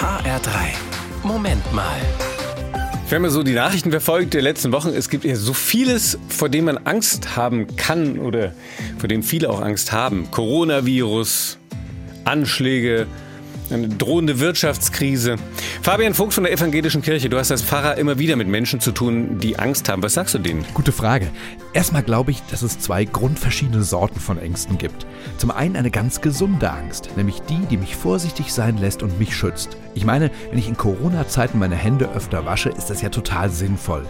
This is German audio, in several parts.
HR3. Moment mal. Wenn man so die Nachrichten verfolgt der letzten Wochen, es gibt ja so vieles, vor dem man Angst haben kann oder vor dem viele auch Angst haben. Coronavirus, Anschläge, eine drohende Wirtschaftskrise. Fabian Fuchs von der Evangelischen Kirche, du hast als Pfarrer immer wieder mit Menschen zu tun, die Angst haben. Was sagst du denen? Gute Frage. Erstmal glaube ich, dass es zwei grundverschiedene Sorten von Ängsten gibt. Zum einen eine ganz gesunde Angst, nämlich die, die mich vorsichtig sein lässt und mich schützt. Ich meine, wenn ich in Corona-Zeiten meine Hände öfter wasche, ist das ja total sinnvoll.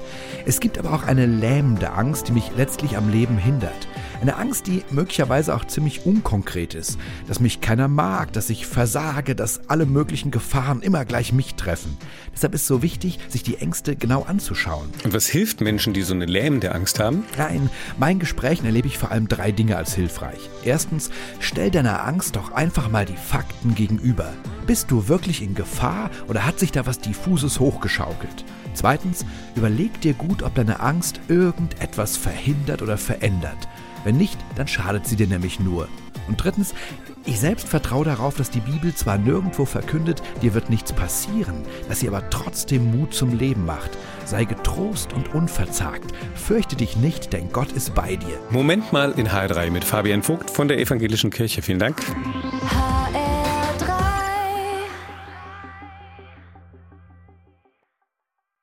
Es gibt aber auch eine lähmende Angst, die mich letztlich am Leben hindert. Eine Angst, die möglicherweise auch ziemlich unkonkret ist, dass mich keiner mag, dass ich versage, dass alle möglichen Gefahren immer gleich mich treffen. Deshalb ist es so wichtig, sich die Ängste genau anzuschauen. Und was hilft Menschen, die so eine lähmende Angst haben? Ja, in meinen Gesprächen erlebe ich vor allem drei Dinge als hilfreich. Erstens, stell deiner Angst doch einfach mal die Fakten gegenüber. Bist du wirklich in Gefahr oder hat sich da was Diffuses hochgeschaukelt? Zweitens, überleg dir gut, ob deine Angst irgendetwas verhindert oder verändert. Wenn nicht, dann schadet sie dir nämlich nur. Und drittens, ich selbst vertraue darauf, dass die Bibel zwar nirgendwo verkündet, dir wird nichts passieren, dass sie aber trotzdem Mut zum Leben macht. Sei getrost und unverzagt. Fürchte dich nicht, denn Gott ist bei dir. Moment mal in H3 mit Fabian Vogt von der Evangelischen Kirche. Vielen Dank.